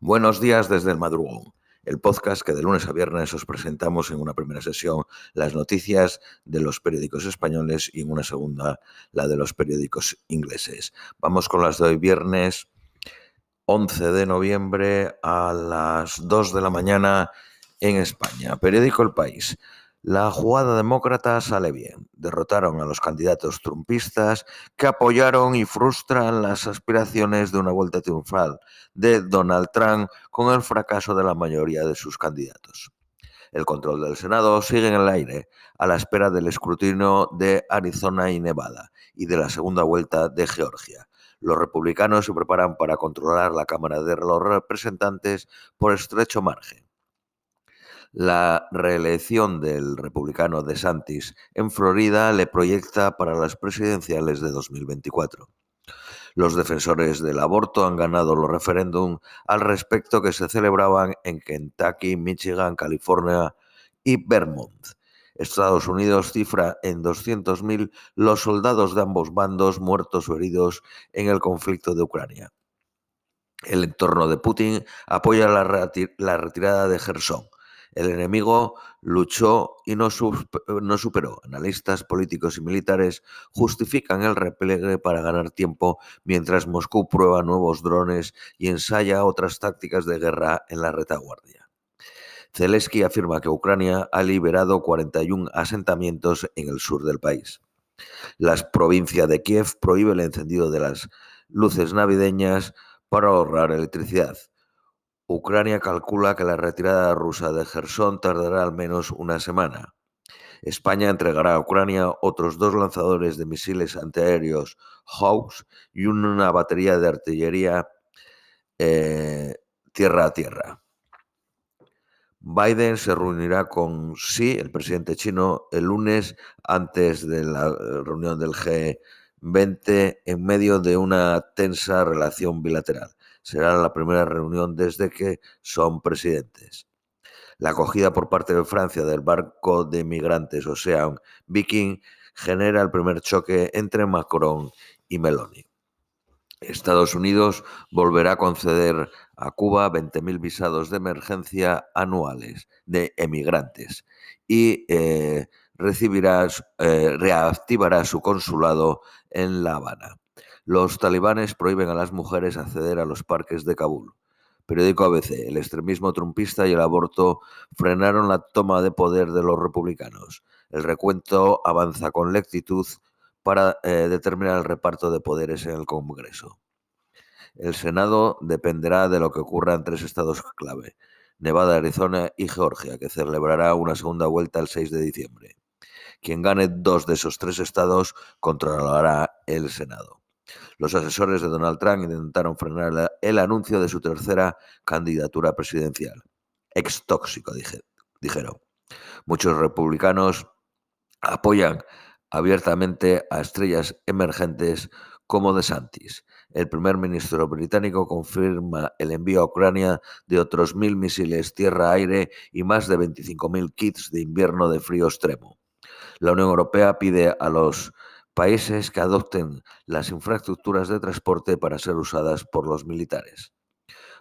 Buenos días desde el madrugón, el podcast que de lunes a viernes os presentamos en una primera sesión las noticias de los periódicos españoles y en una segunda la de los periódicos ingleses. Vamos con las de hoy viernes 11 de noviembre a las 2 de la mañana en España. Periódico El País. La jugada demócrata sale bien. Derrotaron a los candidatos trumpistas que apoyaron y frustran las aspiraciones de una vuelta triunfal de Donald Trump con el fracaso de la mayoría de sus candidatos. El control del Senado sigue en el aire a la espera del escrutinio de Arizona y Nevada y de la segunda vuelta de Georgia. Los republicanos se preparan para controlar la Cámara de los Representantes por estrecho margen la reelección del republicano DeSantis en Florida le proyecta para las presidenciales de 2024. Los defensores del aborto han ganado los referéndum al respecto que se celebraban en Kentucky, Michigan, California y Vermont. Estados Unidos cifra en 200.000 los soldados de ambos bandos muertos o heridos en el conflicto de Ucrania. El entorno de Putin apoya la, retirada de Gerson, el enemigo luchó y no, superó. Analistas políticos y militares justifican el repliegue para ganar tiempo mientras Moscú prueba nuevos drones y ensaya otras tácticas de guerra en la retaguardia. Zelensky afirma que Ucrania ha liberado 41 asentamientos en el sur del país. La provincia de Kiev prohíbe el encendido de las luces navideñas para ahorrar electricidad. Ucrania calcula que la retirada rusa de Gerson tardará al menos una semana. España entregará a Ucrania otros dos lanzadores de misiles antiaéreos Hawks y una batería de artillería eh, tierra a tierra. Biden se reunirá con Xi, el presidente chino, el lunes antes de la reunión del G20 en medio de una tensa relación bilateral será la primera reunión desde que son presidentes. La acogida por parte de Francia del barco de migrantes Ocean Viking genera el primer choque entre Macron y Meloni. Estados Unidos volverá a conceder a Cuba 20.000 visados de emergencia anuales de emigrantes y eh, recibirá, eh, reactivará su consulado en La Habana. Los talibanes prohíben a las mujeres acceder a los parques de Kabul. Periódico ABC. El extremismo trumpista y el aborto frenaron la toma de poder de los republicanos. El recuento avanza con lentitud para eh, determinar el reparto de poderes en el Congreso. El Senado dependerá de lo que ocurra en tres estados clave, Nevada, Arizona y Georgia, que celebrará una segunda vuelta el 6 de diciembre. Quien gane dos de esos tres estados controlará el Senado. Los asesores de Donald Trump intentaron frenar el anuncio de su tercera candidatura presidencial. Ex tóxico, dijeron. Muchos republicanos apoyan abiertamente a estrellas emergentes como DeSantis. El primer ministro británico confirma el envío a Ucrania de otros mil misiles tierra-aire y más de 25.000 kits de invierno de frío extremo. La Unión Europea pide a los países que adopten las infraestructuras de transporte para ser usadas por los militares.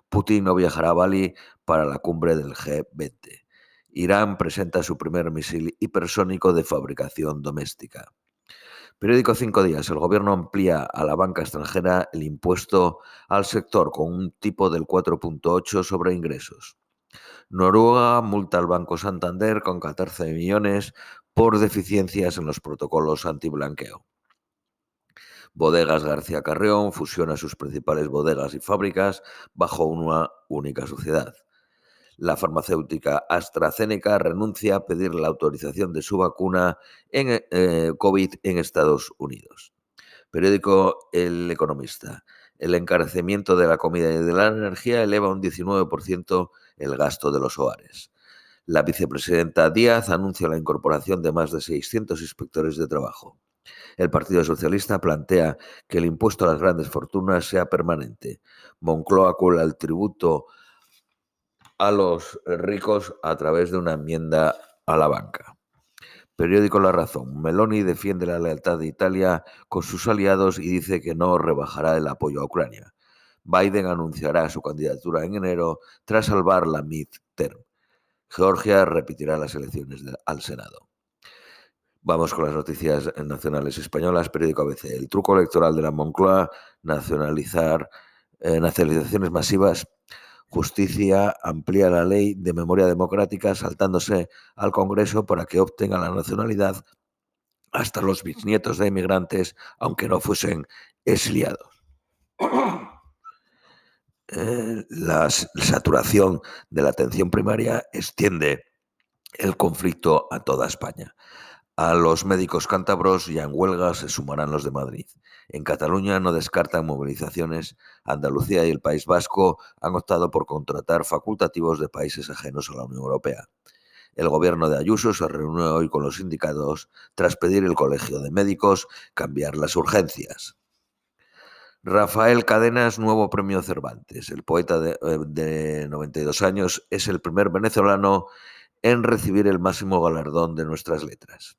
Putin no viajará a Bali para la cumbre del G20. Irán presenta su primer misil hipersónico de fabricación doméstica. Periódico Cinco Días. El gobierno amplía a la banca extranjera el impuesto al sector con un tipo del 4.8 sobre ingresos. Noruega multa al Banco Santander con 14 millones por deficiencias en los protocolos antiblanqueo. Bodegas García Carreón fusiona sus principales bodegas y fábricas bajo una única sociedad. La farmacéutica AstraZeneca renuncia a pedir la autorización de su vacuna en eh, COVID en Estados Unidos. Periódico El Economista. El encarecimiento de la comida y de la energía eleva un 19% el gasto de los hogares. La vicepresidenta Díaz anuncia la incorporación de más de 600 inspectores de trabajo. El Partido Socialista plantea que el impuesto a las grandes fortunas sea permanente. Moncloa cuela el tributo a los ricos a través de una enmienda a la banca. Periódico La Razón. Meloni defiende la lealtad de Italia con sus aliados y dice que no rebajará el apoyo a Ucrania. Biden anunciará su candidatura en enero tras salvar la midterm. Georgia repetirá las elecciones al Senado. Vamos con las noticias nacionales españolas. Periódico ABC. El truco electoral de la Moncloa, nacionalizar eh, nacionalizaciones masivas. Justicia amplía la ley de memoria democrática saltándose al Congreso para que opten a la nacionalidad hasta los bisnietos de inmigrantes, aunque no fuesen exiliados. Eh, la saturación de la atención primaria extiende el conflicto a toda España. A los médicos cántabros y en huelga se sumarán los de Madrid. En Cataluña no descartan movilizaciones. Andalucía y el País Vasco han optado por contratar facultativos de países ajenos a la Unión Europea. El gobierno de Ayuso se reunió hoy con los sindicatos tras pedir el Colegio de Médicos cambiar las urgencias. Rafael Cadenas, nuevo premio Cervantes. El poeta de, eh, de 92 años es el primer venezolano en recibir el máximo galardón de nuestras letras.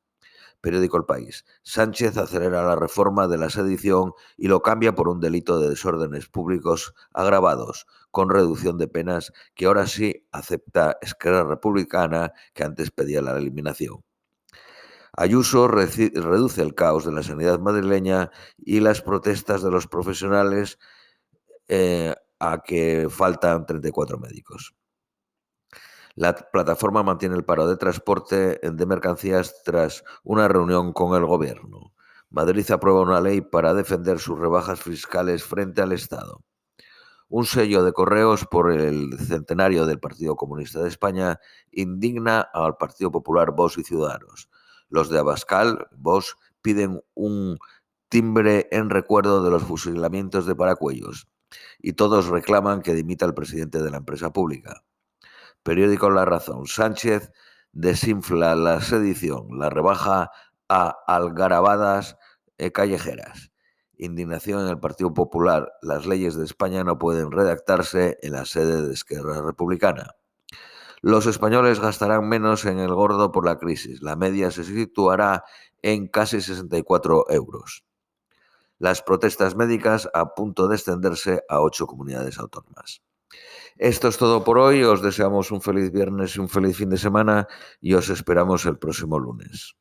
Periódico El País. Sánchez acelera la reforma de la sedición y lo cambia por un delito de desórdenes públicos agravados, con reducción de penas que ahora sí acepta Esquerra Republicana, que antes pedía la eliminación. Ayuso reduce el caos de la sanidad madrileña y las protestas de los profesionales eh, a que faltan 34 médicos. La plataforma mantiene el paro de transporte de mercancías tras una reunión con el gobierno. Madrid aprueba una ley para defender sus rebajas fiscales frente al Estado. Un sello de correos por el centenario del Partido Comunista de España indigna al Partido Popular, Vox y Ciudadanos. Los de Abascal, Vox, piden un timbre en recuerdo de los fusilamientos de Paracuellos y todos reclaman que dimita al presidente de la empresa pública. Periódico La Razón. Sánchez desinfla la sedición, la rebaja a algarabadas eh, callejeras. Indignación en el Partido Popular. Las leyes de España no pueden redactarse en la sede de Esquerra Republicana. Los españoles gastarán menos en el gordo por la crisis. La media se situará en casi 64 euros. Las protestas médicas a punto de extenderse a ocho comunidades autónomas. Esto es todo por hoy. Os deseamos un feliz viernes y un feliz fin de semana y os esperamos el próximo lunes.